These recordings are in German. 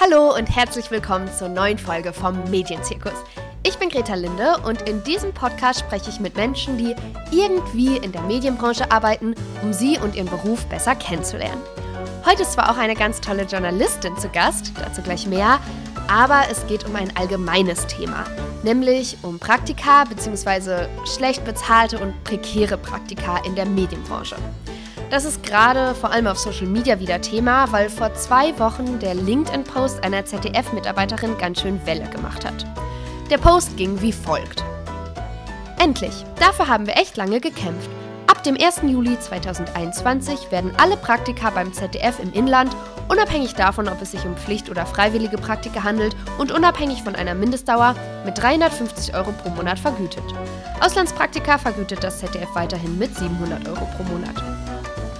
Hallo und herzlich willkommen zur neuen Folge vom Medienzirkus. Ich bin Greta Linde und in diesem Podcast spreche ich mit Menschen, die irgendwie in der Medienbranche arbeiten, um sie und ihren Beruf besser kennenzulernen. Heute ist zwar auch eine ganz tolle Journalistin zu Gast, dazu gleich mehr, aber es geht um ein allgemeines Thema, nämlich um Praktika bzw. schlecht bezahlte und prekäre Praktika in der Medienbranche. Das ist gerade vor allem auf Social Media wieder Thema, weil vor zwei Wochen der LinkedIn-Post einer ZDF-Mitarbeiterin ganz schön Welle gemacht hat. Der Post ging wie folgt. Endlich! Dafür haben wir echt lange gekämpft. Ab dem 1. Juli 2021 werden alle Praktika beim ZDF im Inland, unabhängig davon, ob es sich um Pflicht- oder freiwillige Praktika handelt und unabhängig von einer Mindestdauer, mit 350 Euro pro Monat vergütet. Auslandspraktika vergütet das ZDF weiterhin mit 700 Euro pro Monat.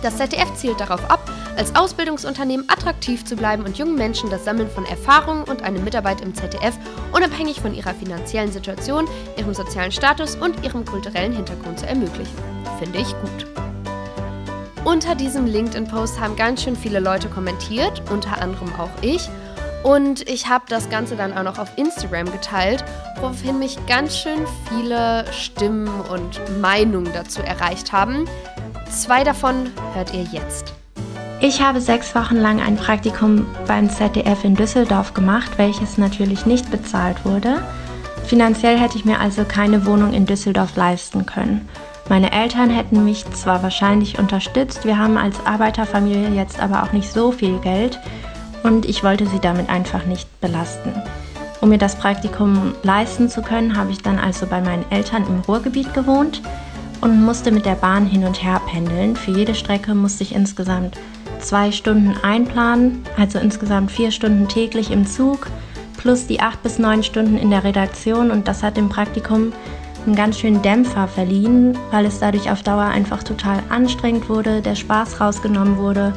Das ZDF zielt darauf ab, als Ausbildungsunternehmen attraktiv zu bleiben und jungen Menschen das Sammeln von Erfahrungen und eine Mitarbeit im ZDF unabhängig von ihrer finanziellen Situation, ihrem sozialen Status und ihrem kulturellen Hintergrund zu ermöglichen. Finde ich gut. Unter diesem LinkedIn-Post haben ganz schön viele Leute kommentiert, unter anderem auch ich. Und ich habe das Ganze dann auch noch auf Instagram geteilt, woraufhin mich ganz schön viele Stimmen und Meinungen dazu erreicht haben. Zwei davon hört ihr jetzt. Ich habe sechs Wochen lang ein Praktikum beim ZDF in Düsseldorf gemacht, welches natürlich nicht bezahlt wurde. Finanziell hätte ich mir also keine Wohnung in Düsseldorf leisten können. Meine Eltern hätten mich zwar wahrscheinlich unterstützt, wir haben als Arbeiterfamilie jetzt aber auch nicht so viel Geld und ich wollte sie damit einfach nicht belasten. Um mir das Praktikum leisten zu können, habe ich dann also bei meinen Eltern im Ruhrgebiet gewohnt und musste mit der Bahn hin und her pendeln. Für jede Strecke musste ich insgesamt zwei Stunden einplanen, also insgesamt vier Stunden täglich im Zug, plus die acht bis neun Stunden in der Redaktion und das hat dem Praktikum einen ganz schönen Dämpfer verliehen, weil es dadurch auf Dauer einfach total anstrengend wurde, der Spaß rausgenommen wurde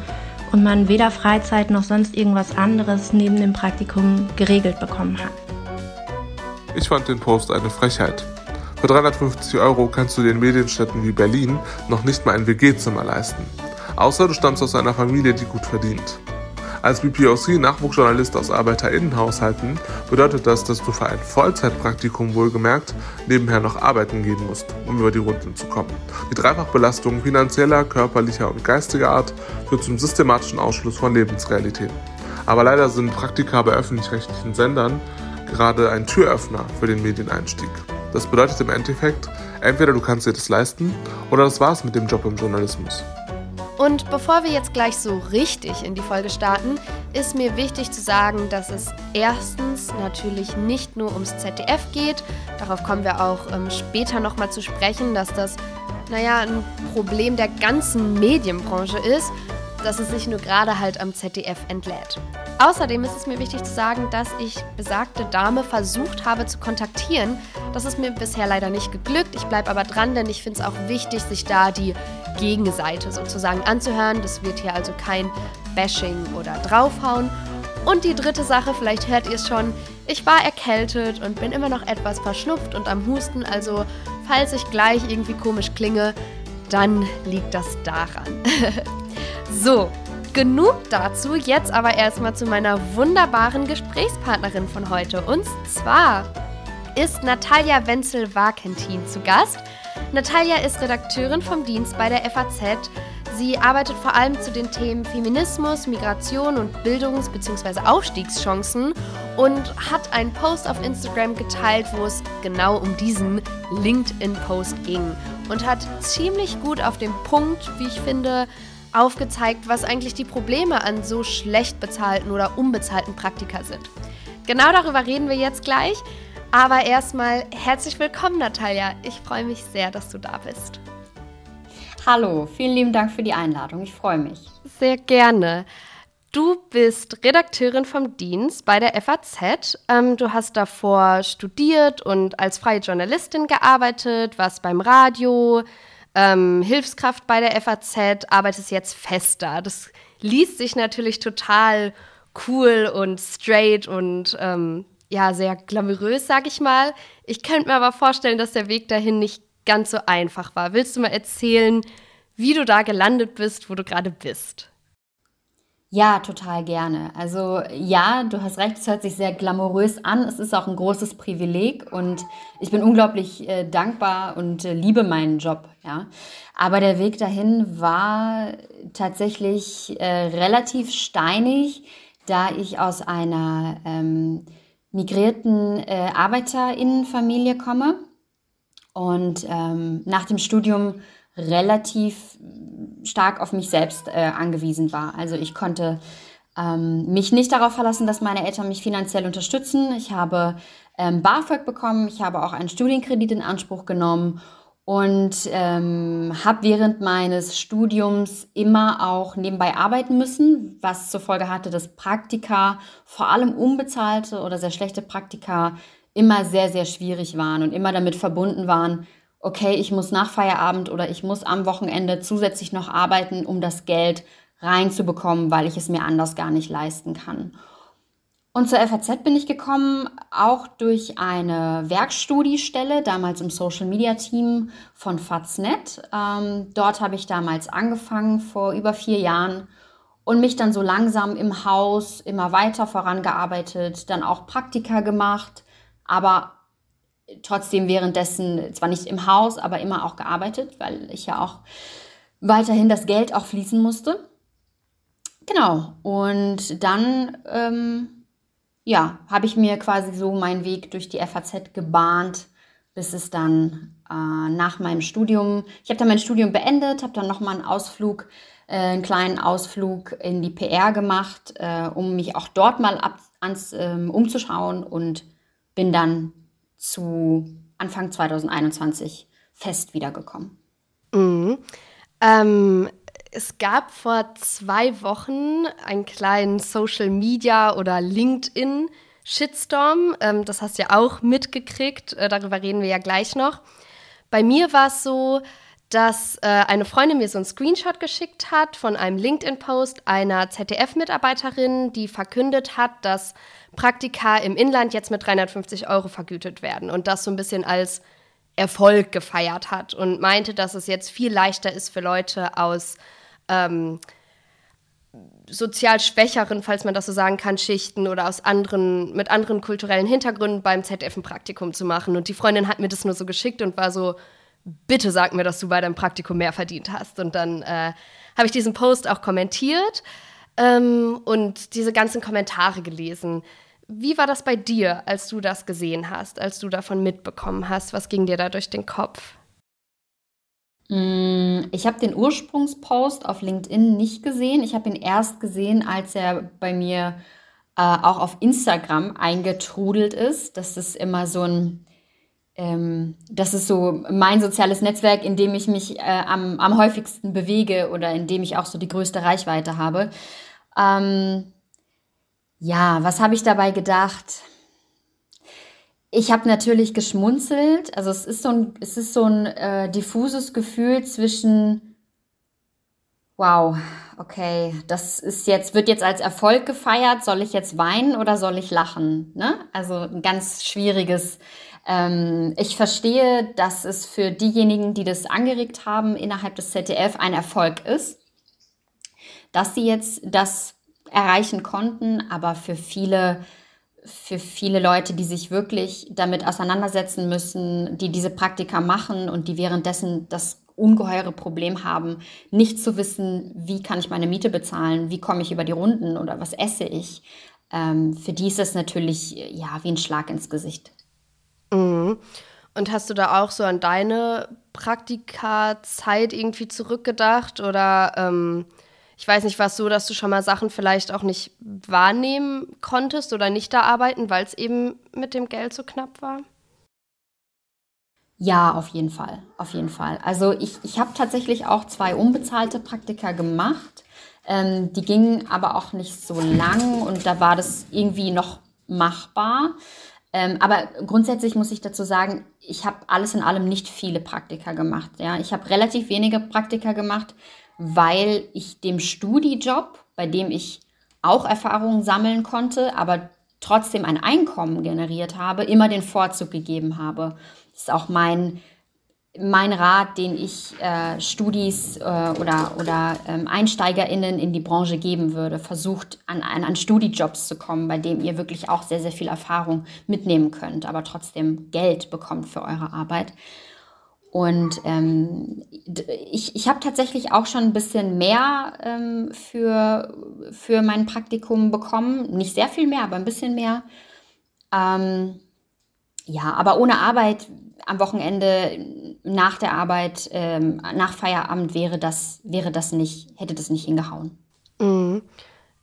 und man weder Freizeit noch sonst irgendwas anderes neben dem Praktikum geregelt bekommen hat. Ich fand den Post eine Frechheit. Für 350 Euro kannst du den Medienstädten wie Berlin noch nicht mal ein WG-Zimmer leisten. Außer du stammst aus einer Familie, die gut verdient. Als BPOC Nachwuchsjournalist aus Arbeiterinnenhaushalten bedeutet das, dass du für ein Vollzeitpraktikum wohlgemerkt nebenher noch arbeiten gehen musst, um über die Runden zu kommen. Die Dreifachbelastung finanzieller, körperlicher und geistiger Art führt zum systematischen Ausschluss von Lebensrealitäten. Aber leider sind Praktika bei öffentlich-rechtlichen Sendern gerade ein Türöffner für den Medieneinstieg. Das bedeutet im Endeffekt, entweder du kannst dir das leisten oder das war's mit dem Job im Journalismus. Und bevor wir jetzt gleich so richtig in die Folge starten, ist mir wichtig zu sagen, dass es erstens natürlich nicht nur ums ZDF geht. Darauf kommen wir auch ähm, später nochmal zu sprechen, dass das, naja, ein Problem der ganzen Medienbranche ist, dass es sich nur gerade halt am ZDF entlädt. Außerdem ist es mir wichtig zu sagen, dass ich besagte Dame versucht habe zu kontaktieren. Das ist mir bisher leider nicht geglückt. Ich bleibe aber dran, denn ich finde es auch wichtig, sich da die Gegenseite sozusagen anzuhören. Das wird hier also kein Bashing oder draufhauen. Und die dritte Sache, vielleicht hört ihr es schon, ich war erkältet und bin immer noch etwas verschnupft und am Husten. Also falls ich gleich irgendwie komisch klinge, dann liegt das daran. so, genug dazu. Jetzt aber erstmal zu meiner wunderbaren Gesprächspartnerin von heute. Und zwar ist Natalia Wenzel-Warkentin zu Gast. Natalia ist Redakteurin vom Dienst bei der FAZ. Sie arbeitet vor allem zu den Themen Feminismus, Migration und Bildungs- bzw. Aufstiegschancen und hat einen Post auf Instagram geteilt, wo es genau um diesen LinkedIn-Post ging und hat ziemlich gut auf den Punkt, wie ich finde, aufgezeigt, was eigentlich die Probleme an so schlecht bezahlten oder unbezahlten Praktika sind. Genau darüber reden wir jetzt gleich. Aber erstmal herzlich willkommen, Natalia. Ich freue mich sehr, dass du da bist. Hallo, vielen lieben Dank für die Einladung. Ich freue mich. Sehr gerne. Du bist Redakteurin vom Dienst bei der FAZ. Ähm, du hast davor studiert und als freie Journalistin gearbeitet, warst beim Radio, ähm, Hilfskraft bei der FAZ, arbeitest jetzt fester. Das liest sich natürlich total cool und straight und ähm, ja, sehr glamourös, sag ich mal. Ich könnte mir aber vorstellen, dass der Weg dahin nicht ganz so einfach war. Willst du mal erzählen, wie du da gelandet bist, wo du gerade bist? Ja, total gerne. Also ja, du hast recht, es hört sich sehr glamourös an. Es ist auch ein großes Privileg und ich bin unglaublich äh, dankbar und äh, liebe meinen Job. Ja, aber der Weg dahin war tatsächlich äh, relativ steinig, da ich aus einer ähm, migrierten äh, Arbeiterinnenfamilie komme und ähm, nach dem Studium relativ stark auf mich selbst äh, angewiesen war. Also ich konnte ähm, mich nicht darauf verlassen, dass meine Eltern mich finanziell unterstützen. Ich habe ähm, BAföG bekommen, ich habe auch einen Studienkredit in Anspruch genommen und ähm, habe während meines Studiums immer auch nebenbei arbeiten müssen, was zur Folge hatte, dass Praktika, vor allem unbezahlte oder sehr schlechte Praktika, immer sehr, sehr schwierig waren und immer damit verbunden waren, okay, ich muss nach Feierabend oder ich muss am Wochenende zusätzlich noch arbeiten, um das Geld reinzubekommen, weil ich es mir anders gar nicht leisten kann. Und zur FAZ bin ich gekommen, auch durch eine Werkstudiestelle, damals im Social Media Team von Faznet. Ähm, dort habe ich damals angefangen, vor über vier Jahren, und mich dann so langsam im Haus immer weiter vorangearbeitet, dann auch Praktika gemacht, aber trotzdem währenddessen zwar nicht im Haus, aber immer auch gearbeitet, weil ich ja auch weiterhin das Geld auch fließen musste. Genau. Und dann, ähm, ja, habe ich mir quasi so meinen Weg durch die FAZ gebahnt, bis es dann äh, nach meinem Studium, ich habe dann mein Studium beendet, habe dann nochmal einen Ausflug, äh, einen kleinen Ausflug in die PR gemacht, äh, um mich auch dort mal ab, ans, ähm, umzuschauen und bin dann zu Anfang 2021 fest wiedergekommen. Mhm. Ähm, es gab vor zwei Wochen einen kleinen Social Media oder LinkedIn Shitstorm. Ähm, das hast du ja auch mitgekriegt. Äh, darüber reden wir ja gleich noch. Bei mir war es so, dass äh, eine Freundin mir so einen Screenshot geschickt hat von einem LinkedIn-Post einer ZDF-Mitarbeiterin, die verkündet hat, dass Praktika im Inland jetzt mit 350 Euro vergütet werden und das so ein bisschen als Erfolg gefeiert hat und meinte, dass es jetzt viel leichter ist für Leute aus ähm, sozial schwächeren, falls man das so sagen kann, Schichten oder aus anderen, mit anderen kulturellen Hintergründen beim ZDF ein Praktikum zu machen. Und die Freundin hat mir das nur so geschickt und war so, bitte sag mir, dass du bei deinem Praktikum mehr verdient hast. Und dann äh, habe ich diesen Post auch kommentiert ähm, und diese ganzen Kommentare gelesen. Wie war das bei dir, als du das gesehen hast, als du davon mitbekommen hast? Was ging dir da durch den Kopf? Mm, ich habe den Ursprungspost auf LinkedIn nicht gesehen. Ich habe ihn erst gesehen, als er bei mir äh, auch auf Instagram eingetrudelt ist. Das ist immer so ein, ähm, das ist so mein soziales Netzwerk, in dem ich mich äh, am, am häufigsten bewege oder in dem ich auch so die größte Reichweite habe. Ähm, ja, was habe ich dabei gedacht? Ich habe natürlich geschmunzelt. Also es ist so ein, es ist so ein äh, diffuses Gefühl zwischen, wow, okay, das ist jetzt, wird jetzt als Erfolg gefeiert. Soll ich jetzt weinen oder soll ich lachen? Ne? Also ein ganz schwieriges. Ähm, ich verstehe, dass es für diejenigen, die das angeregt haben, innerhalb des ZDF ein Erfolg ist dass sie jetzt das erreichen konnten, aber für viele für viele Leute, die sich wirklich damit auseinandersetzen müssen, die diese Praktika machen und die währenddessen das ungeheure Problem haben, nicht zu wissen, wie kann ich meine Miete bezahlen, wie komme ich über die Runden oder was esse ich. Ähm, für die ist das natürlich ja wie ein Schlag ins Gesicht. Mhm. Und hast du da auch so an deine Praktika-Zeit irgendwie zurückgedacht oder ähm, ich weiß nicht, war es so, dass du schon mal Sachen vielleicht auch nicht wahrnehmen konntest oder nicht da arbeiten, weil es eben mit dem Geld so knapp war? Ja, auf jeden Fall, auf jeden Fall. Also ich, ich habe tatsächlich auch zwei unbezahlte Praktika gemacht. Ähm, die gingen aber auch nicht so lang und da war das irgendwie noch machbar. Ähm, aber grundsätzlich muss ich dazu sagen, ich habe alles in allem nicht viele Praktika gemacht. Ja, ich habe relativ wenige Praktika gemacht, weil ich dem Studijob, bei dem ich auch Erfahrungen sammeln konnte, aber trotzdem ein Einkommen generiert habe, immer den Vorzug gegeben habe. Das ist auch mein mein Rat, den ich äh, Studis äh, oder, oder ähm, EinsteigerInnen in die Branche geben würde. Versucht an, an, an Studijobs zu kommen, bei dem ihr wirklich auch sehr, sehr viel Erfahrung mitnehmen könnt, aber trotzdem Geld bekommt für eure Arbeit. Und ähm, ich, ich habe tatsächlich auch schon ein bisschen mehr ähm, für, für mein Praktikum bekommen. Nicht sehr viel mehr, aber ein bisschen mehr. Ähm, ja, aber ohne Arbeit am Wochenende nach der Arbeit, ähm, nach Feierabend wäre das, wäre das nicht, hätte das nicht hingehauen. Mhm.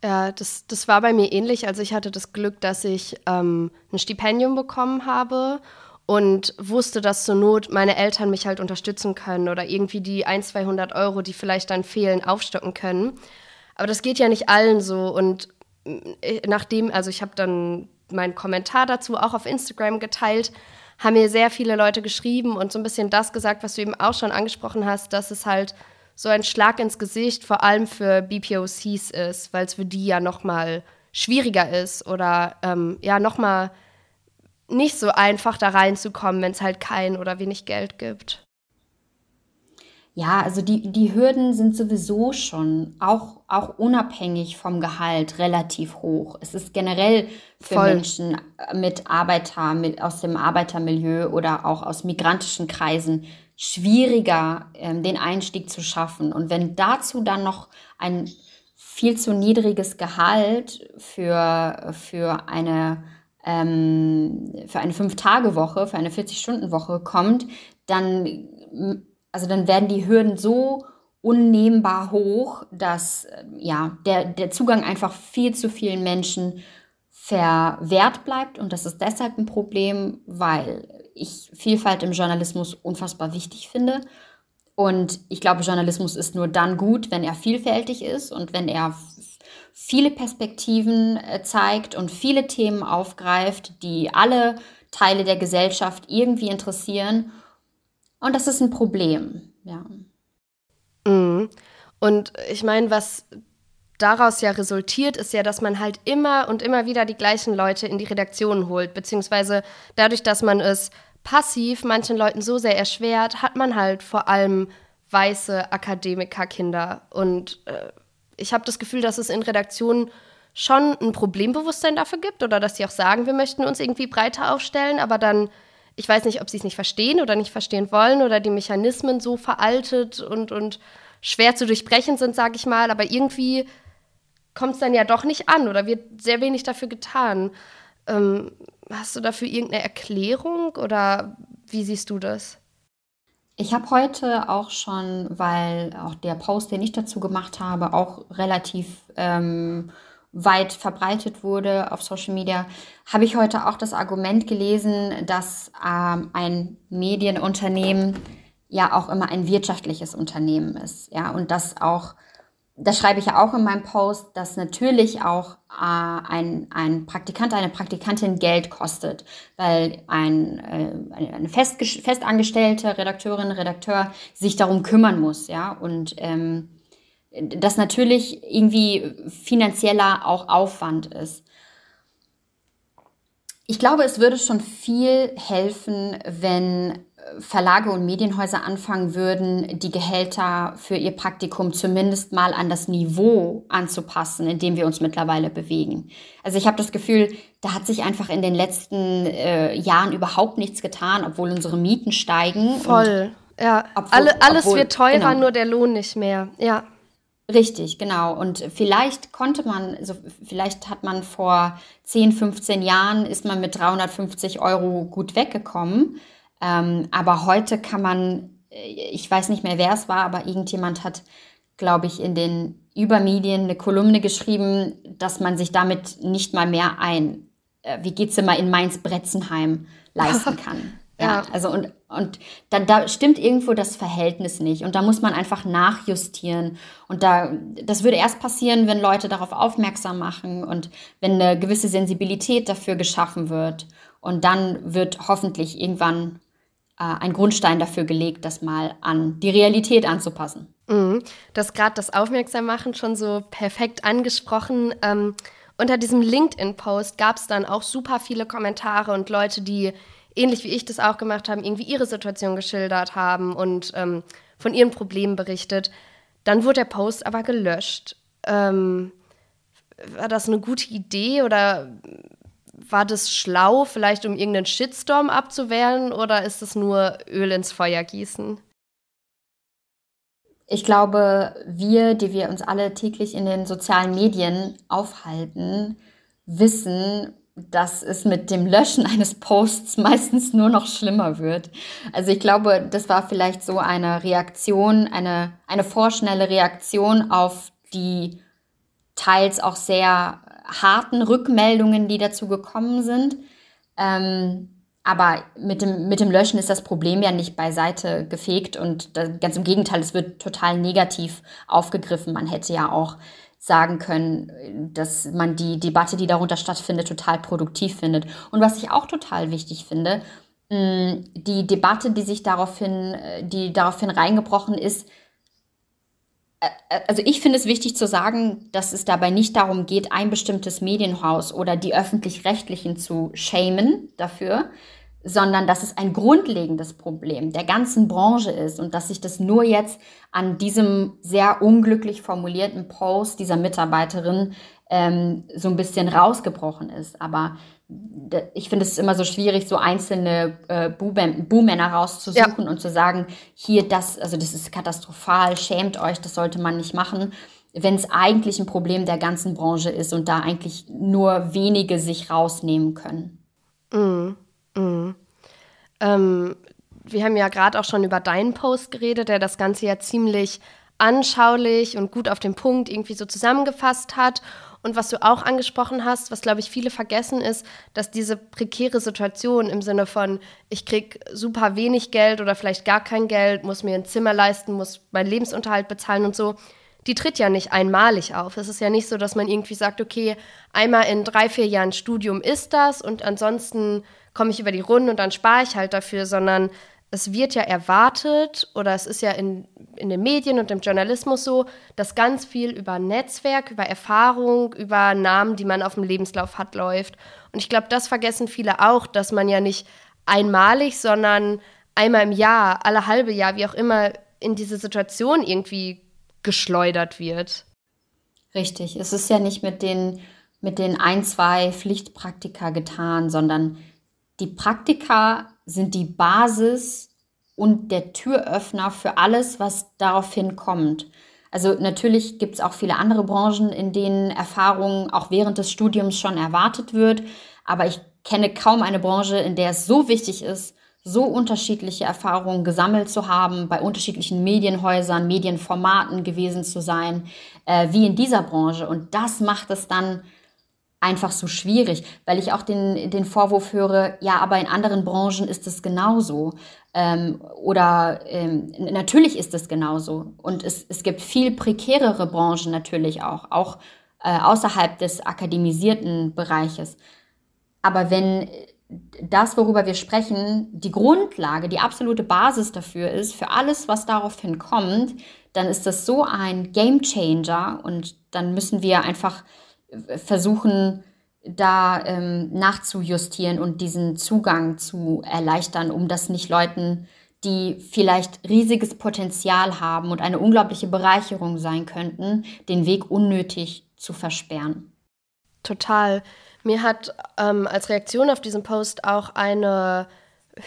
Ja, das, das war bei mir ähnlich. Also ich hatte das Glück, dass ich ähm, ein Stipendium bekommen habe und wusste, dass zur Not meine Eltern mich halt unterstützen können oder irgendwie die 1, 200 Euro, die vielleicht dann fehlen, aufstocken können. Aber das geht ja nicht allen so. Und äh, nachdem, also ich habe dann meinen Kommentar dazu auch auf Instagram geteilt, haben mir sehr viele Leute geschrieben und so ein bisschen das gesagt, was du eben auch schon angesprochen hast, dass es halt so ein Schlag ins Gesicht vor allem für BPOCs ist, weil es für die ja noch mal schwieriger ist oder ähm, ja noch mal nicht so einfach da reinzukommen, wenn es halt kein oder wenig Geld gibt. Ja, also die, die Hürden sind sowieso schon auch, auch unabhängig vom Gehalt relativ hoch. Es ist generell für Voll. Menschen mit Arbeiter, mit, aus dem Arbeitermilieu oder auch aus migrantischen Kreisen schwieriger, ähm, den Einstieg zu schaffen. Und wenn dazu dann noch ein viel zu niedriges Gehalt für, für eine ähm, für eine Fünf-Tage-Woche, für eine 40-Stunden-Woche kommt, dann also dann werden die Hürden so unnehmbar hoch, dass ja, der, der Zugang einfach viel zu vielen Menschen verwehrt bleibt. Und das ist deshalb ein Problem, weil ich Vielfalt im Journalismus unfassbar wichtig finde. Und ich glaube, Journalismus ist nur dann gut, wenn er vielfältig ist und wenn er viele Perspektiven äh, zeigt und viele Themen aufgreift, die alle Teile der Gesellschaft irgendwie interessieren und das ist ein Problem, ja. Mhm. Und ich meine, was daraus ja resultiert, ist ja, dass man halt immer und immer wieder die gleichen Leute in die Redaktion holt, beziehungsweise dadurch, dass man es passiv manchen Leuten so sehr erschwert, hat man halt vor allem weiße Akademikerkinder. Und äh, ich habe das Gefühl, dass es in Redaktionen schon ein Problembewusstsein dafür gibt oder dass sie auch sagen, wir möchten uns irgendwie breiter aufstellen, aber dann ich weiß nicht, ob sie es nicht verstehen oder nicht verstehen wollen oder die Mechanismen so veraltet und, und schwer zu durchbrechen sind, sage ich mal. Aber irgendwie kommt es dann ja doch nicht an oder wird sehr wenig dafür getan. Ähm, hast du dafür irgendeine Erklärung oder wie siehst du das? Ich habe heute auch schon, weil auch der Post, den ich dazu gemacht habe, auch relativ ähm, weit verbreitet wurde auf Social Media, habe ich heute auch das Argument gelesen, dass ähm, ein Medienunternehmen ja auch immer ein wirtschaftliches Unternehmen ist. Ja, und dass auch, das schreibe ich ja auch in meinem Post, dass natürlich auch äh, ein, ein Praktikant, eine Praktikantin Geld kostet, weil ein, äh, eine fest, festangestellte Redakteurin, Redakteur sich darum kümmern muss. Ja, und ähm, das natürlich irgendwie finanzieller auch Aufwand ist. Ich glaube, es würde schon viel helfen, wenn Verlage und Medienhäuser anfangen würden, die Gehälter für ihr Praktikum zumindest mal an das Niveau anzupassen, in dem wir uns mittlerweile bewegen. Also ich habe das Gefühl, da hat sich einfach in den letzten äh, Jahren überhaupt nichts getan, obwohl unsere Mieten steigen. Voll, ja. Obwohl, Alle, alles obwohl, wird teurer, genau. nur der Lohn nicht mehr. Ja. Richtig, genau. Und vielleicht konnte man, also vielleicht hat man vor 10, 15 Jahren ist man mit 350 Euro gut weggekommen. Ähm, aber heute kann man, äh, ich weiß nicht mehr, wer es war, aber irgendjemand hat, glaube ich, in den Übermedien eine Kolumne geschrieben, dass man sich damit nicht mal mehr ein äh, wie geht's immer in Mainz-Bretzenheim leisten kann. Ja, also und, und da, da stimmt irgendwo das Verhältnis nicht. Und da muss man einfach nachjustieren. Und da, das würde erst passieren, wenn Leute darauf aufmerksam machen und wenn eine gewisse Sensibilität dafür geschaffen wird. Und dann wird hoffentlich irgendwann äh, ein Grundstein dafür gelegt, das mal an die Realität anzupassen. Mhm. Das gerade das Aufmerksammachen schon so perfekt angesprochen. Ähm, unter diesem LinkedIn-Post gab es dann auch super viele Kommentare und Leute, die ähnlich wie ich das auch gemacht haben, irgendwie ihre Situation geschildert haben und ähm, von ihren Problemen berichtet. Dann wurde der Post aber gelöscht. Ähm, war das eine gute Idee oder war das schlau, vielleicht um irgendeinen Shitstorm abzuwehren oder ist es nur Öl ins Feuer gießen? Ich glaube, wir, die wir uns alle täglich in den sozialen Medien aufhalten, wissen, dass es mit dem Löschen eines Posts meistens nur noch schlimmer wird. Also ich glaube, das war vielleicht so eine Reaktion, eine, eine vorschnelle Reaktion auf die teils auch sehr harten Rückmeldungen, die dazu gekommen sind. Ähm, aber mit dem, mit dem Löschen ist das Problem ja nicht beiseite gefegt und da, ganz im Gegenteil, es wird total negativ aufgegriffen. Man hätte ja auch sagen können, dass man die Debatte, die darunter stattfindet, total produktiv findet. Und was ich auch total wichtig finde, die Debatte, die sich daraufhin, die daraufhin reingebrochen ist, also ich finde es wichtig zu sagen, dass es dabei nicht darum geht, ein bestimmtes Medienhaus oder die öffentlich-rechtlichen zu shamen dafür, sondern dass es ein grundlegendes Problem der ganzen Branche ist und dass sich das nur jetzt an diesem sehr unglücklich formulierten Post dieser Mitarbeiterin ähm, so ein bisschen rausgebrochen ist. Aber ich finde es immer so schwierig, so einzelne äh, Buhmänner rauszusuchen ja. und zu sagen, hier das, also das ist katastrophal, schämt euch, das sollte man nicht machen, wenn es eigentlich ein Problem der ganzen Branche ist und da eigentlich nur wenige sich rausnehmen können. Mhm. Ähm, wir haben ja gerade auch schon über deinen Post geredet, der das Ganze ja ziemlich anschaulich und gut auf den Punkt irgendwie so zusammengefasst hat. Und was du auch angesprochen hast, was glaube ich viele vergessen, ist, dass diese prekäre Situation im Sinne von, ich kriege super wenig Geld oder vielleicht gar kein Geld, muss mir ein Zimmer leisten, muss meinen Lebensunterhalt bezahlen und so, die tritt ja nicht einmalig auf. Es ist ja nicht so, dass man irgendwie sagt, okay, einmal in drei, vier Jahren Studium ist das und ansonsten komme ich über die Runden und dann spare ich halt dafür, sondern es wird ja erwartet oder es ist ja in, in den Medien und im Journalismus so, dass ganz viel über Netzwerk, über Erfahrung, über Namen, die man auf dem Lebenslauf hat, läuft. Und ich glaube, das vergessen viele auch, dass man ja nicht einmalig, sondern einmal im Jahr, alle halbe Jahr, wie auch immer, in diese Situation irgendwie geschleudert wird. Richtig. Es ist ja nicht mit den, mit den ein, zwei Pflichtpraktika getan, sondern die Praktika sind die Basis und der Türöffner für alles, was daraufhin kommt. Also natürlich gibt es auch viele andere Branchen, in denen Erfahrung auch während des Studiums schon erwartet wird, aber ich kenne kaum eine Branche, in der es so wichtig ist, so unterschiedliche Erfahrungen gesammelt zu haben, bei unterschiedlichen Medienhäusern, Medienformaten gewesen zu sein, äh, wie in dieser Branche. Und das macht es dann einfach so schwierig, weil ich auch den, den Vorwurf höre, ja, aber in anderen Branchen ist es genauso. Ähm, oder ähm, natürlich ist es genauso. Und es, es gibt viel prekärere Branchen natürlich auch, auch äh, außerhalb des akademisierten Bereiches. Aber wenn das, worüber wir sprechen, die Grundlage, die absolute Basis dafür ist, für alles, was daraufhin kommt, dann ist das so ein Game Changer und dann müssen wir einfach versuchen, da ähm, nachzujustieren und diesen Zugang zu erleichtern, um das nicht Leuten, die vielleicht riesiges Potenzial haben und eine unglaubliche Bereicherung sein könnten, den Weg unnötig zu versperren. Total. Mir hat ähm, als Reaktion auf diesen Post auch eine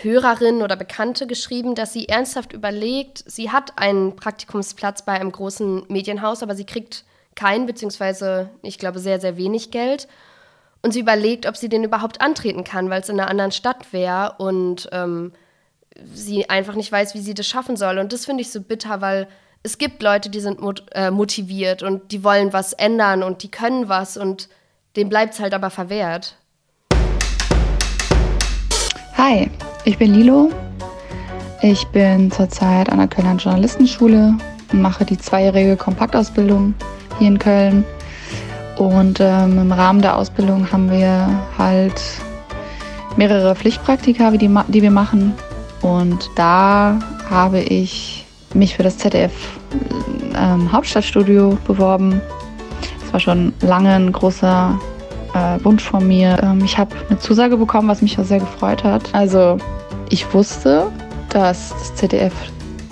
Hörerin oder Bekannte geschrieben, dass sie ernsthaft überlegt, sie hat einen Praktikumsplatz bei einem großen Medienhaus, aber sie kriegt kein, beziehungsweise ich glaube sehr, sehr wenig Geld. Und sie überlegt, ob sie den überhaupt antreten kann, weil es in einer anderen Stadt wäre und ähm, sie einfach nicht weiß, wie sie das schaffen soll. Und das finde ich so bitter, weil es gibt Leute, die sind mot äh, motiviert und die wollen was ändern und die können was und dem bleibt es halt aber verwehrt. Hi, ich bin Lilo. Ich bin zurzeit an der Kölner Journalistenschule und mache die zweijährige Kompaktausbildung hier in Köln. Und ähm, im Rahmen der Ausbildung haben wir halt mehrere Pflichtpraktika, die, die wir machen. Und da habe ich mich für das ZDF ähm, Hauptstadtstudio beworben. Das war schon lange ein großer äh, Wunsch von mir. Ähm, ich habe eine Zusage bekommen, was mich auch sehr gefreut hat. Also ich wusste, dass das ZDF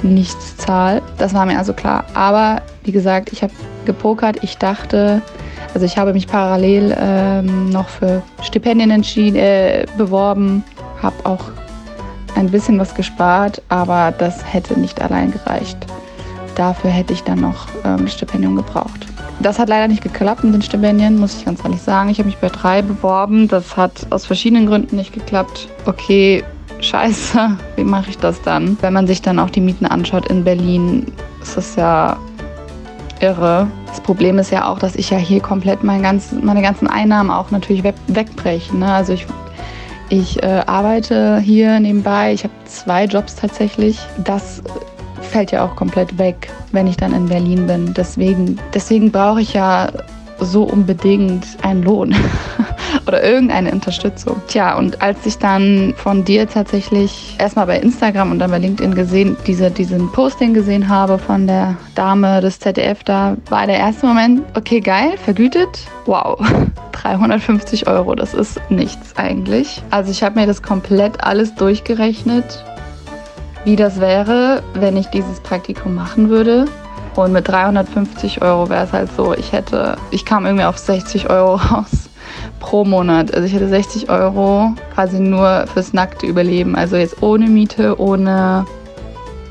nichts zahlt. Das war mir also klar. Aber wie gesagt, ich habe gepokert. Ich dachte, also ich habe mich parallel ähm, noch für Stipendien entschieden, äh, beworben, habe auch ein bisschen was gespart, aber das hätte nicht allein gereicht. Dafür hätte ich dann noch ähm, Stipendium gebraucht. Das hat leider nicht geklappt mit den Stipendien, muss ich ganz ehrlich sagen. Ich habe mich bei drei beworben. Das hat aus verschiedenen Gründen nicht geklappt. Okay, scheiße, wie mache ich das dann? Wenn man sich dann auch die Mieten anschaut in Berlin, ist das ja irre. Das Problem ist ja auch, dass ich ja hier komplett mein ganz, meine ganzen Einnahmen auch natürlich weg, wegbrechen. Ne? Also ich, ich äh, arbeite hier nebenbei, ich habe zwei Jobs tatsächlich. Das fällt ja auch komplett weg, wenn ich dann in Berlin bin. Deswegen, deswegen brauche ich ja so unbedingt einen Lohn oder irgendeine Unterstützung. Tja, und als ich dann von dir tatsächlich erstmal bei Instagram und dann bei LinkedIn gesehen, diese, diesen Posting gesehen habe von der Dame des ZDF, da war der erste Moment, okay, geil, vergütet, wow. 350 Euro, das ist nichts eigentlich. Also ich habe mir das komplett alles durchgerechnet, wie das wäre, wenn ich dieses Praktikum machen würde. Und mit 350 Euro wäre es halt so, ich hätte, ich kam irgendwie auf 60 Euro raus pro Monat. Also ich hätte 60 Euro quasi nur fürs nackte Überleben. Also jetzt ohne Miete, ohne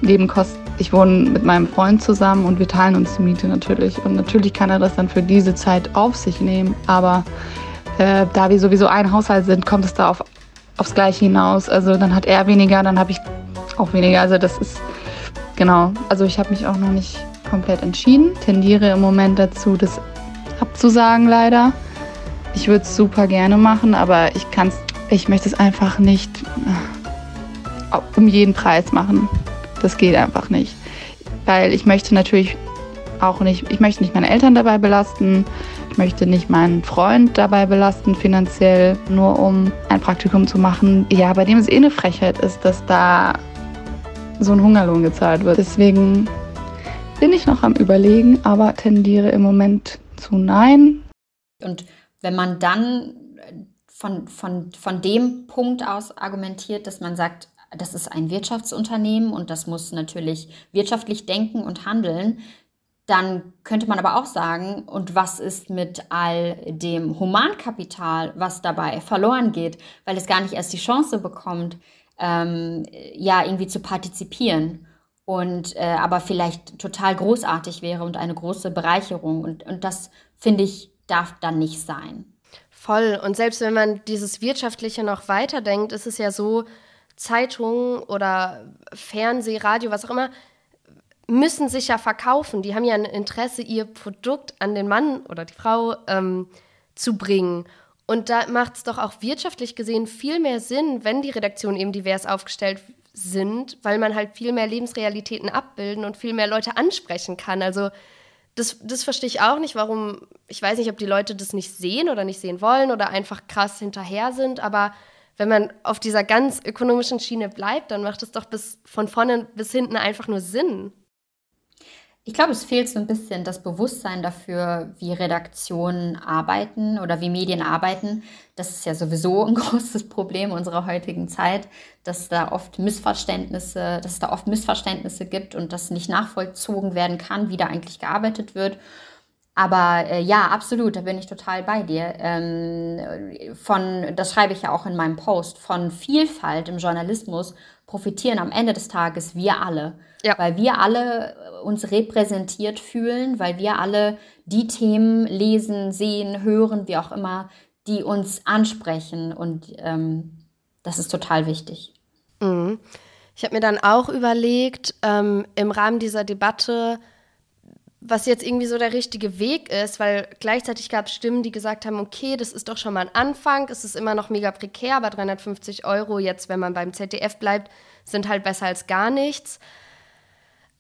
Nebenkosten. Ich wohne mit meinem Freund zusammen und wir teilen uns die Miete natürlich. Und natürlich kann er das dann für diese Zeit auf sich nehmen. Aber äh, da wir sowieso ein Haushalt sind, kommt es da auf, aufs Gleiche hinaus. Also dann hat er weniger, dann habe ich auch weniger. Also das ist genau. Also ich habe mich auch noch nicht komplett entschieden. Tendiere im Moment dazu, das abzusagen leider. Ich würde es super gerne machen, aber ich kann ich möchte es einfach nicht äh, um jeden Preis machen. Das geht einfach nicht. Weil ich möchte natürlich auch nicht, ich möchte nicht meine Eltern dabei belasten. Ich möchte nicht meinen Freund dabei belasten finanziell, nur um ein Praktikum zu machen. Ja, bei dem es eh eine Frechheit ist, dass da so ein Hungerlohn gezahlt wird. Deswegen bin ich noch am Überlegen, aber tendiere im Moment zu Nein. Und wenn man dann von, von, von dem Punkt aus argumentiert, dass man sagt, das ist ein Wirtschaftsunternehmen und das muss natürlich wirtschaftlich denken und handeln, dann könnte man aber auch sagen, und was ist mit all dem Humankapital, was dabei verloren geht, weil es gar nicht erst die Chance bekommt, ähm, ja, irgendwie zu partizipieren und äh, aber vielleicht total großartig wäre und eine große Bereicherung. Und, und das, finde ich, darf dann nicht sein. Voll. Und selbst wenn man dieses Wirtschaftliche noch weiterdenkt, ist es ja so, Zeitungen oder Fernseh, Radio, was auch immer, müssen sich ja verkaufen. Die haben ja ein Interesse, ihr Produkt an den Mann oder die Frau ähm, zu bringen. Und da macht es doch auch wirtschaftlich gesehen viel mehr Sinn, wenn die Redaktion eben divers aufgestellt sind, weil man halt viel mehr Lebensrealitäten abbilden und viel mehr Leute ansprechen kann. Also das, das verstehe ich auch nicht, warum, ich weiß nicht, ob die Leute das nicht sehen oder nicht sehen wollen oder einfach krass hinterher sind, aber wenn man auf dieser ganz ökonomischen Schiene bleibt, dann macht es doch bis von vorne bis hinten einfach nur Sinn. Ich glaube, es fehlt so ein bisschen das Bewusstsein dafür, wie Redaktionen arbeiten oder wie Medien arbeiten. Das ist ja sowieso ein großes Problem unserer heutigen Zeit, dass da oft Missverständnisse, dass es da oft Missverständnisse gibt und das nicht nachvollzogen werden kann, wie da eigentlich gearbeitet wird. Aber äh, ja, absolut, da bin ich total bei dir. Ähm, von, das schreibe ich ja auch in meinem Post, von Vielfalt im Journalismus profitieren am Ende des Tages wir alle. Ja. Weil wir alle äh, uns repräsentiert fühlen, weil wir alle die Themen lesen, sehen, hören, wie auch immer, die uns ansprechen. Und ähm, das ist total wichtig. Mhm. Ich habe mir dann auch überlegt, ähm, im Rahmen dieser Debatte, was jetzt irgendwie so der richtige Weg ist, weil gleichzeitig gab es Stimmen, die gesagt haben, okay, das ist doch schon mal ein Anfang, es ist immer noch mega prekär, aber 350 Euro jetzt, wenn man beim ZDF bleibt, sind halt besser als gar nichts.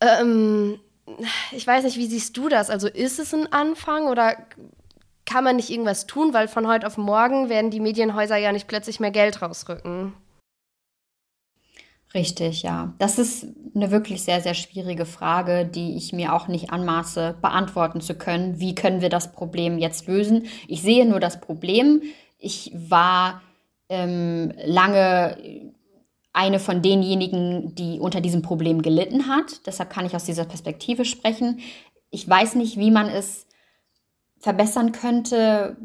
Ähm, ich weiß nicht, wie siehst du das? Also ist es ein Anfang oder kann man nicht irgendwas tun, weil von heute auf morgen werden die Medienhäuser ja nicht plötzlich mehr Geld rausrücken? Richtig, ja. Das ist eine wirklich sehr, sehr schwierige Frage, die ich mir auch nicht anmaße, beantworten zu können. Wie können wir das Problem jetzt lösen? Ich sehe nur das Problem. Ich war ähm, lange eine von denjenigen, die unter diesem Problem gelitten hat. Deshalb kann ich aus dieser Perspektive sprechen. Ich weiß nicht, wie man es verbessern könnte,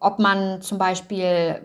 ob man zum Beispiel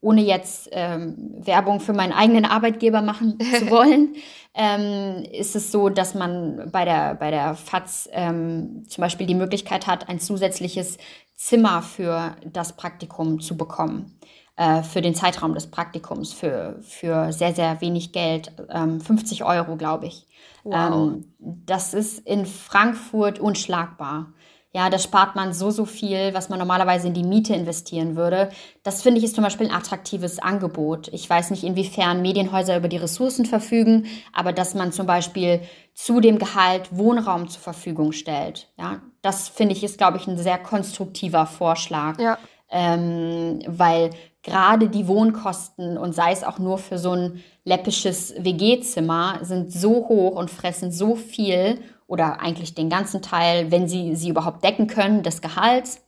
ohne jetzt ähm, Werbung für meinen eigenen Arbeitgeber machen zu wollen, ähm, ist es so, dass man bei der, bei der FAZ ähm, zum Beispiel die Möglichkeit hat, ein zusätzliches Zimmer für das Praktikum zu bekommen. Äh, für den Zeitraum des Praktikums, für, für sehr, sehr wenig Geld, 50 ähm, Euro, glaube ich. Wow. Ähm, das ist in Frankfurt unschlagbar. Ja, da spart man so, so viel, was man normalerweise in die Miete investieren würde. Das finde ich ist zum Beispiel ein attraktives Angebot. Ich weiß nicht, inwiefern Medienhäuser über die Ressourcen verfügen, aber dass man zum Beispiel zu dem Gehalt Wohnraum zur Verfügung stellt. Ja, das finde ich ist, glaube ich, ein sehr konstruktiver Vorschlag. Ja. Ähm, weil gerade die Wohnkosten und sei es auch nur für so ein läppisches WG-Zimmer sind so hoch und fressen so viel oder eigentlich den ganzen Teil, wenn sie sie überhaupt decken können, des Gehalts.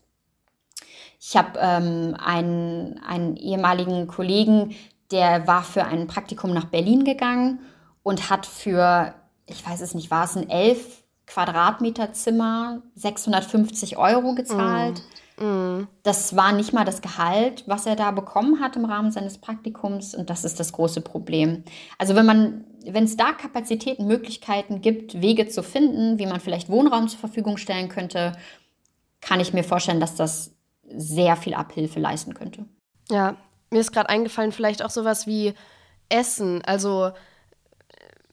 Ich habe ähm, einen, einen ehemaligen Kollegen, der war für ein Praktikum nach Berlin gegangen und hat für, ich weiß es nicht, war es ein 11 Quadratmeter Zimmer 650 Euro gezahlt. Mm. Das war nicht mal das Gehalt, was er da bekommen hat im Rahmen seines Praktikums und das ist das große Problem. Also wenn man, wenn es da Kapazitäten, Möglichkeiten gibt, Wege zu finden, wie man vielleicht Wohnraum zur Verfügung stellen könnte, kann ich mir vorstellen, dass das sehr viel Abhilfe leisten könnte. Ja, mir ist gerade eingefallen, vielleicht auch sowas wie Essen. Also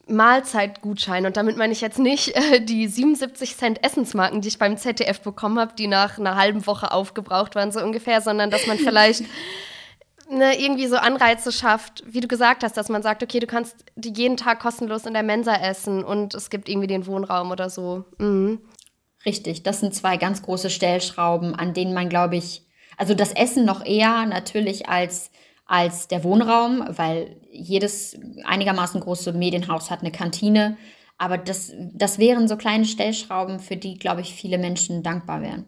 Mahlzeitgutschein. Und damit meine ich jetzt nicht äh, die 77 Cent Essensmarken, die ich beim ZDF bekommen habe, die nach einer halben Woche aufgebraucht waren, so ungefähr, sondern dass man vielleicht ne, irgendwie so Anreize schafft, wie du gesagt hast, dass man sagt, okay, du kannst jeden Tag kostenlos in der Mensa essen und es gibt irgendwie den Wohnraum oder so. Mhm. Richtig, das sind zwei ganz große Stellschrauben, an denen man, glaube ich, also das Essen noch eher natürlich als als der Wohnraum, weil jedes einigermaßen große Medienhaus hat eine Kantine. Aber das, das wären so kleine Stellschrauben, für die, glaube ich, viele Menschen dankbar wären.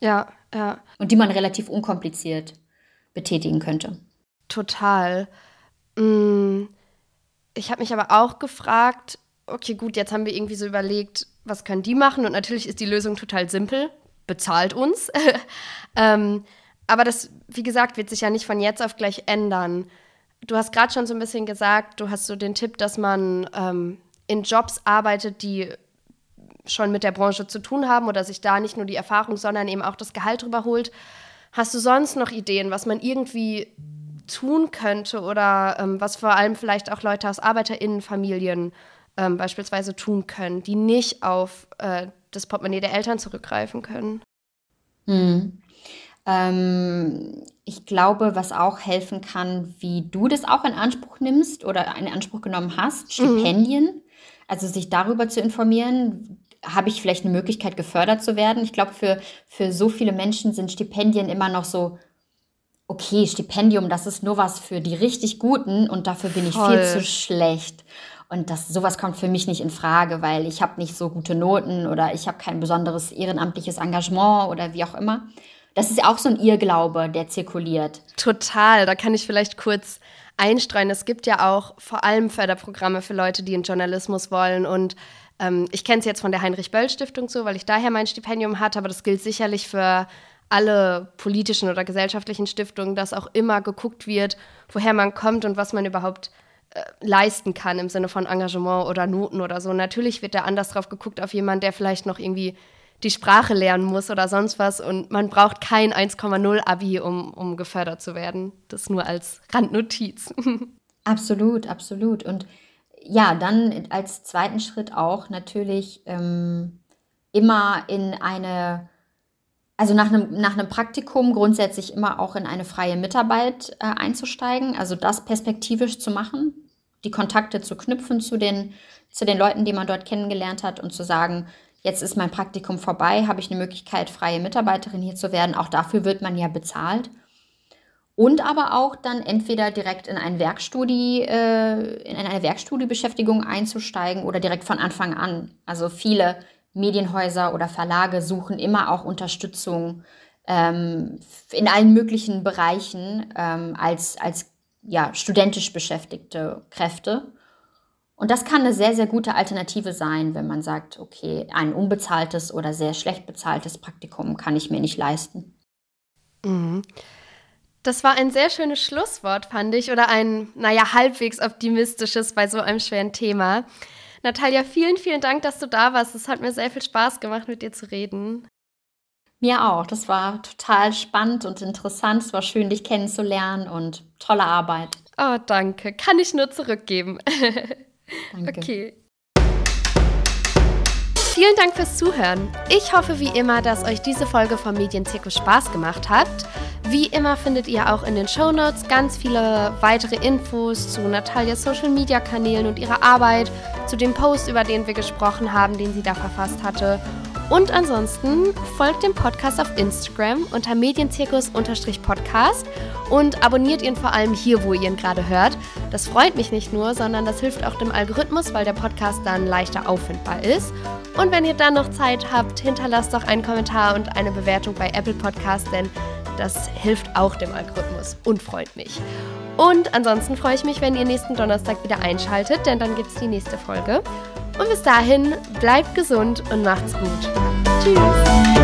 Ja, ja. Und die man relativ unkompliziert betätigen könnte. Total. Mm, ich habe mich aber auch gefragt, okay, gut, jetzt haben wir irgendwie so überlegt, was können die machen? Und natürlich ist die Lösung total simpel. Bezahlt uns. ähm, aber das, wie gesagt, wird sich ja nicht von jetzt auf gleich ändern. Du hast gerade schon so ein bisschen gesagt, du hast so den Tipp, dass man ähm, in Jobs arbeitet, die schon mit der Branche zu tun haben oder sich da nicht nur die Erfahrung, sondern eben auch das Gehalt drüber holt. Hast du sonst noch Ideen, was man irgendwie tun könnte oder ähm, was vor allem vielleicht auch Leute aus ArbeiterInnenfamilien ähm, beispielsweise tun können, die nicht auf äh, das Portemonnaie der Eltern zurückgreifen können? Hm. Ähm, ich glaube, was auch helfen kann, wie du das auch in Anspruch nimmst oder in Anspruch genommen hast, mhm. Stipendien. Mhm. Also sich darüber zu informieren, habe ich vielleicht eine Möglichkeit, gefördert zu werden. Ich glaube, für, für so viele Menschen sind Stipendien immer noch so, okay, Stipendium, das ist nur was für die richtig Guten und dafür bin ich Voll. viel zu schlecht. Und das, sowas kommt für mich nicht in Frage, weil ich habe nicht so gute Noten oder ich habe kein besonderes ehrenamtliches Engagement oder wie auch immer. Das ist auch so ein Irrglaube, der zirkuliert. Total. Da kann ich vielleicht kurz einstreuen. Es gibt ja auch vor allem Förderprogramme für Leute, die in Journalismus wollen. Und ähm, ich kenne es jetzt von der Heinrich-Böll-Stiftung so, weil ich daher mein Stipendium hatte. Aber das gilt sicherlich für alle politischen oder gesellschaftlichen Stiftungen, dass auch immer geguckt wird, woher man kommt und was man überhaupt äh, leisten kann im Sinne von Engagement oder Noten oder so. Natürlich wird da anders drauf geguckt auf jemanden, der vielleicht noch irgendwie die Sprache lernen muss oder sonst was. Und man braucht kein 1,0 Abi, um, um gefördert zu werden. Das nur als Randnotiz. Absolut, absolut. Und ja, dann als zweiten Schritt auch natürlich ähm, immer in eine, also nach einem, nach einem Praktikum grundsätzlich immer auch in eine freie Mitarbeit äh, einzusteigen, also das perspektivisch zu machen, die Kontakte zu knüpfen zu den, zu den Leuten, die man dort kennengelernt hat und zu sagen, jetzt ist mein Praktikum vorbei, habe ich eine Möglichkeit, freie Mitarbeiterin hier zu werden. Auch dafür wird man ja bezahlt. und aber auch dann entweder direkt in, ein Werkstudie, äh, in eine Werkstudiebeschäftigung einzusteigen oder direkt von Anfang an. Also viele Medienhäuser oder Verlage suchen immer auch Unterstützung ähm, in allen möglichen Bereichen ähm, als, als ja, studentisch beschäftigte Kräfte. Und das kann eine sehr, sehr gute Alternative sein, wenn man sagt, okay, ein unbezahltes oder sehr schlecht bezahltes Praktikum kann ich mir nicht leisten. Mhm. Das war ein sehr schönes Schlusswort, fand ich, oder ein, naja, halbwegs optimistisches bei so einem schweren Thema. Natalia, vielen, vielen Dank, dass du da warst. Es hat mir sehr viel Spaß gemacht, mit dir zu reden. Mir auch. Das war total spannend und interessant. Es war schön, dich kennenzulernen und tolle Arbeit. Oh, danke. Kann ich nur zurückgeben. Danke. Okay. Vielen Dank fürs Zuhören. Ich hoffe wie immer, dass euch diese Folge vom Medienzirkus Spaß gemacht hat. Wie immer findet ihr auch in den Show Notes ganz viele weitere Infos zu Natalias Social Media Kanälen und ihrer Arbeit, zu dem Post, über den wir gesprochen haben, den sie da verfasst hatte und ansonsten folgt dem Podcast auf Instagram unter medienzirkus-podcast und abonniert ihn vor allem hier, wo ihr ihn gerade hört. Das freut mich nicht nur, sondern das hilft auch dem Algorithmus, weil der Podcast dann leichter auffindbar ist. Und wenn ihr dann noch Zeit habt, hinterlasst doch einen Kommentar und eine Bewertung bei Apple Podcast, denn das hilft auch dem Algorithmus und freut mich. Und ansonsten freue ich mich, wenn ihr nächsten Donnerstag wieder einschaltet, denn dann gibt es die nächste Folge. Und bis dahin, bleibt gesund und macht's gut. Tschüss.